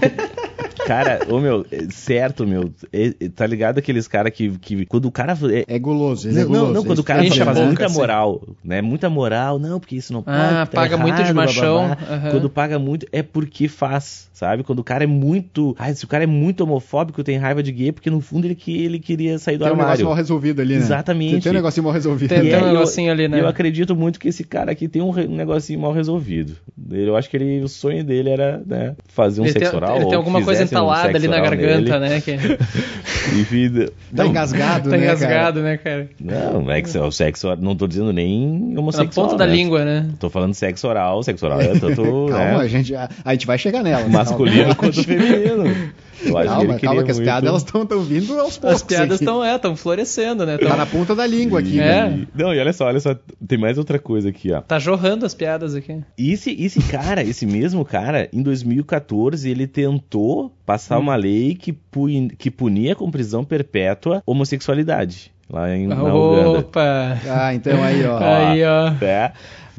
Cara, ô meu, é certo, meu. é- é- tá ligado aqueles caras que, que. Quando o cara. é- É guloso, ele é não, guloso. não, não, quando o cara faz boca, muita assim. moral, né? Muita moral, não, porque isso não pode. Ah, tá paga muito de errado, machão, bababá. aham. Quando paga muito, é porque faz, sabe? Quando o cara é muito. Ai, se o cara é muito homofóbico, tem raiva de gay, porque no fundo ele, que, ele queria sair do Tem um negócio armário. mal resolvido ali, né? Exatamente. Tem, tem um negocinho mal resolvido. Tem- tem um eu- negocinho ali, né? Eu acredito muito que esse cara aqui tem um, re- um negocinho mal resolvido. Eu acho que ele, o sonho dele era né, fazer um ele sexo tem, oral. ele ou tem alguma coisa entalada ali na garganta, nele. né? Que Enfim, Tá não, engasgado, tá né, engasgado, né, cara? Não, é que o sexo oral, não tô dizendo nem Na homossexual. ponta da né? língua, né? Tô falando sexo oral, sexo oral é tanto Calma, a né, gente, a, a gente vai chegar nela. né? masculino Calma, quanto feminino. Eu acho que Calma, ele calma, queria que as muito- piadas elas estão vindo aos poucos. As piadas estão é, tão florescendo, né? Tão- Tá na ponta da língua aqui. Né? Não, e olha só, olha só, tem mais outra coisa aqui, ó. Tá jorrando as piadas aqui. E esse, esse cara, esse mesmo cara, em 2014, ele tentou passar Hum. uma lei que, puni- que punia com prisão perpétua homossexualidade. Lá em, na Uganda. Opa! Ah, então aí, ó. Aí, ó. É.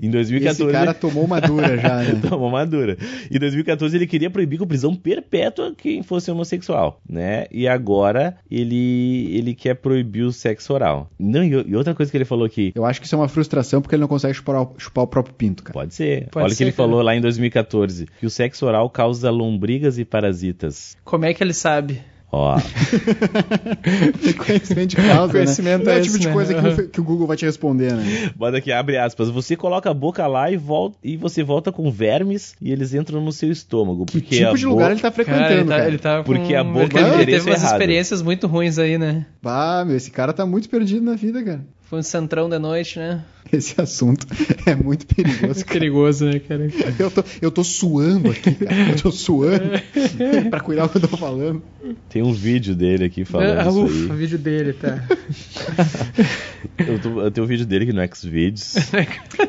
Em 2014. Esse cara tomou uma dura já, né? Tomou uma dura. Em 2014 ele queria proibir com prisão perpétua quem fosse homossexual, né? E agora ele ele quer proibir o sexo oral. Não, e, outra coisa que ele falou aqui, Eu acho que isso é uma frustração porque ele não consegue chupar, o- chupar o próprio pinto, cara. pode ser. Pode Olha o que ele cara. falou lá em 2014, que o sexo oral causa lombrigas e parasitas. Como é que ele sabe? Ó, Conhecimento de causa, Conhecimento né? Não é é o tipo esse, de né? coisa que, Aham. o- que o Google vai te responder, né? bota aqui, abre aspas. Você coloca a boca lá e volta e você volta com vermes e eles entram no seu estômago. Que porque tipo de bo- lugar ele tá frequentando, Cara, cara? ele tá, ele tá Porque com... a boca ele, é o ele endereço teve umas errado. experiências muito ruins aí, né? Ah, meu, esse cara tá muito perdido na vida, cara. Foi um centrão de noite, né? Esse assunto é muito perigoso, cara. Perigoso, né, cara? Eu tô, eu tô suando aqui, cara. Eu tô suando pra cuidar do que eu tô falando. Tem um vídeo dele aqui falando Ah, isso ufa, o aí. vídeo dele, tá. Eu, tô, eu tenho um vídeo dele aqui no Xvideos.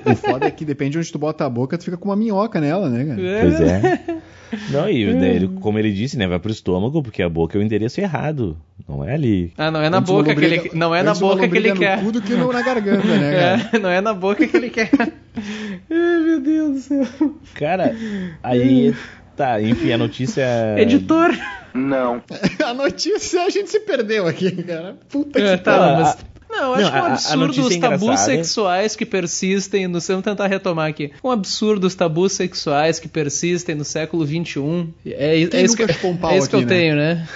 O foda é que depende de onde tu bota a boca, tu fica com uma minhoca nela, né, cara? Pois é. Não, e né, ele, como ele disse, né, vai pro estômago, porque a boca é o endereço errado. Não é ali. Ah, não é na Antes boca que ele... Não é na boca que ele quer. No- na garganta, né, cara? É, não é na boca que ele quer. Ai, meu Deus do céu. Cara, aí. Tá, enfim, a notícia. Editor. A notícia a gente se perdeu aqui, cara. Puta É, que tá, pariu. mas... Eu acho Não, que é um a- a absurdo os é tabus sexuais que persistem no... Vamos tentar retomar aqui. Um absurdo os tabus sexuais que persistem no século XXI. É, é isso que, um é isso que aqui, eu né? tenho, né?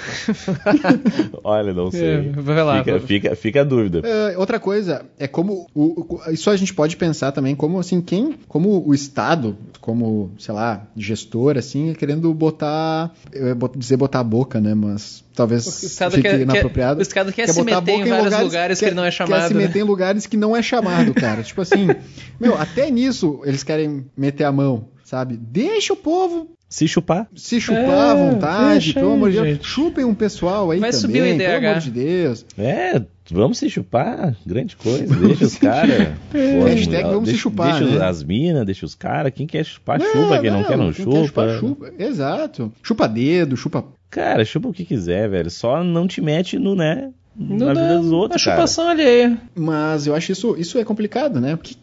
Olha, não sei. É, vai lá, Fica, fica, fica a dúvida. É, outra coisa é como o, o- isso a gente pode pensar também como assim quem como o estado como sei lá gestor assim querendo botar eu ia dizer botar a boca né mas talvez fique quer- quer- inapropriado. o Estado quer se meter em vários lugares que ele não é quer chamado, se né? meter em lugares que não é chamado cara. Tipo assim meu até nisso eles querem meter a mão sabe? Deixa o povo Se chupar. se chupar à É, vontade, deixa pelo aí, amor de Deus. gente. Chupem um pessoal aí Vai também, subir o IDH. pelo amor de Deus. É, vamos se chupar. Grande coisa. Deixa os caras. Hashtag vamos se chupar, Deixa né? as minas, deixa os caras. Quem quer chupar, chupa. Quem não, quer, não quem chupa. chupar, chupa. Exato. Chupa dedo, chupa. Cara, chupa o que quiser, velho. Só não te mete no, né? Não na dá- vida dos A outros, cara. chupação alheia. Mas eu acho isso, isso é complicado, né? O que,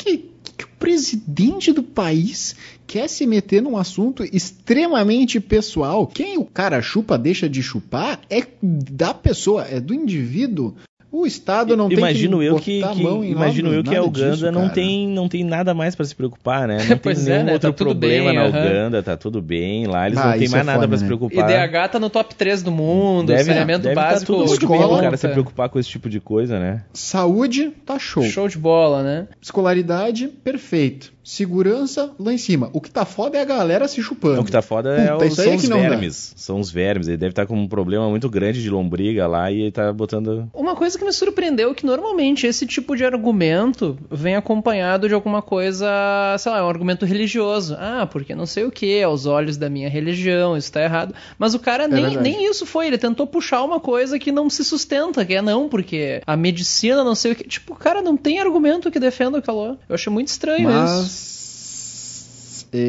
presidente do país quer se meter num assunto extremamente pessoal? Quem o cara chupa, deixa de chupar, é da pessoa, é do indivíduo. O Estado não imagino tem eu que que, botar que- a mão em imagino nada- eu que a Uganda disso, não tem não tem nada mais pra se preocupar, né? Não Pois tem é, nenhum né? outro Tá problema bem, na. Uganda, tá tudo bem lá, eles Ah, não tem mais é nada foda, pra se né? preocupar. IDH tá no top 3 do mundo, deve, saneamento deve básico. tá tudo escola, bem conta. cara se preocupar com esse tipo de coisa, né? Saúde, tá show. Show de bola, né? Escolaridade, perfeito. Segurança, lá em cima. O que tá foda é a galera se chupando. O que tá foda é Puta, o- aí são é os que não dá. vermes. São os vermes. Ele deve estar com um problema muito grande de lombriga lá e ele tá botando. Uma coisa que me surpreendeu é que normalmente esse tipo de argumento vem acompanhado de alguma coisa, sei lá, um argumento religioso. Ah, porque não sei o que, aos olhos da minha religião, isso tá errado. Mas o cara nem, verdade. nem isso foi, ele tentou puxar uma coisa que não se sustenta, que é não, porque a medicina não sei o que. Tipo, o cara não tem argumento que defenda o calor. Eu achei muito estranho isso. Mas.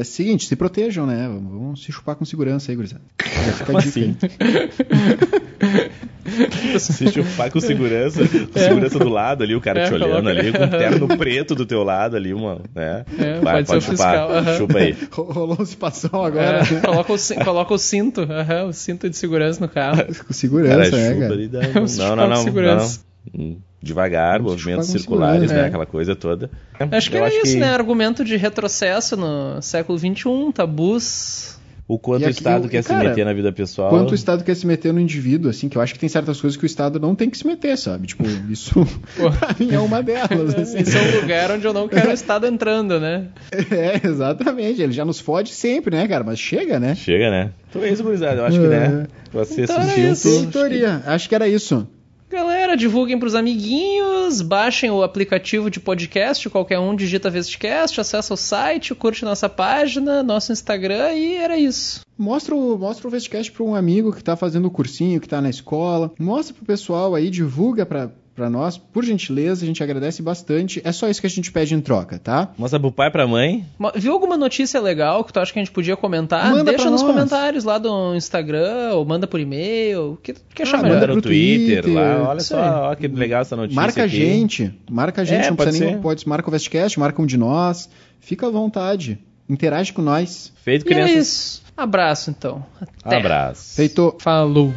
É seguinte, se protejam, né? Vamos se chupar com segurança aí, gurizada. Já fica a Como dica assim? aí. Se chupar com segurança, com segurança do lado ali, o cara É, te olhando coloca- ali, com um terno preto do teu lado ali, uma. Né? É, Vai, pode ser o chupar. fiscal, aham. Chupa aí. Rolou um espação agora. É, coloca, o, coloca o cinto, aham, o cinto de segurança no carro. Com Cara, segurança, né, chupa cara? ali. Dá... Não, não, não. segurança. não, não. Devagar, movimentos circulares, né? é. Aquela coisa toda. Acho que Eu era isso, que né? Argumento de retrocesso no século XXI, tabus. O quanto E o aqui, Estado o- quer e, se cara, meter na vida pessoal. Quanto o Estado quer se meter no indivíduo, assim, que eu acho que tem certas coisas que o Estado não tem que se meter, sabe? Tipo, isso pra mim é uma delas, assim. Esse é um lugar onde eu não quero o Estado entrando, né? É, exatamente. Ele já nos fode sempre, né, cara? Mas chega, né? Chega, né? Então é isso, gurizada. Eu acho que, né? Você Então assistiu isso. tudo. Vitória, acho que era isso. Galera, divulguem pros amiguinhos, baixem o aplicativo de podcast, qualquer um digita Vestcast, acessa o site, curte nossa página, nosso Instagram e era isso. Mostra o, mostra o Vestcast pra um amigo que tá fazendo o cursinho, que tá na escola. Mostra pro pessoal aí, divulga pra, pra nós. Por gentileza, a gente agradece bastante. É só isso que a gente pede em troca, tá? Mostra pro pai e pra mãe. Viu alguma notícia legal que tu acha que a gente podia comentar? Manda Deixa nos nós. comentários lá do Instagram, ou manda por e-mail, o que achar Ah, melhor. manda no pro Twitter, Twitter, lá. Olha só, ó, que legal essa notícia. marca a aqui. gente. Marca a gente, É, não pode precisa nem. ser. Pode, marca o Vestcast, marca um de nós. Fica à vontade. Interage com nós. Feito E é crianças. isso. Abraço então. Até. Abraço. Feito. Falou.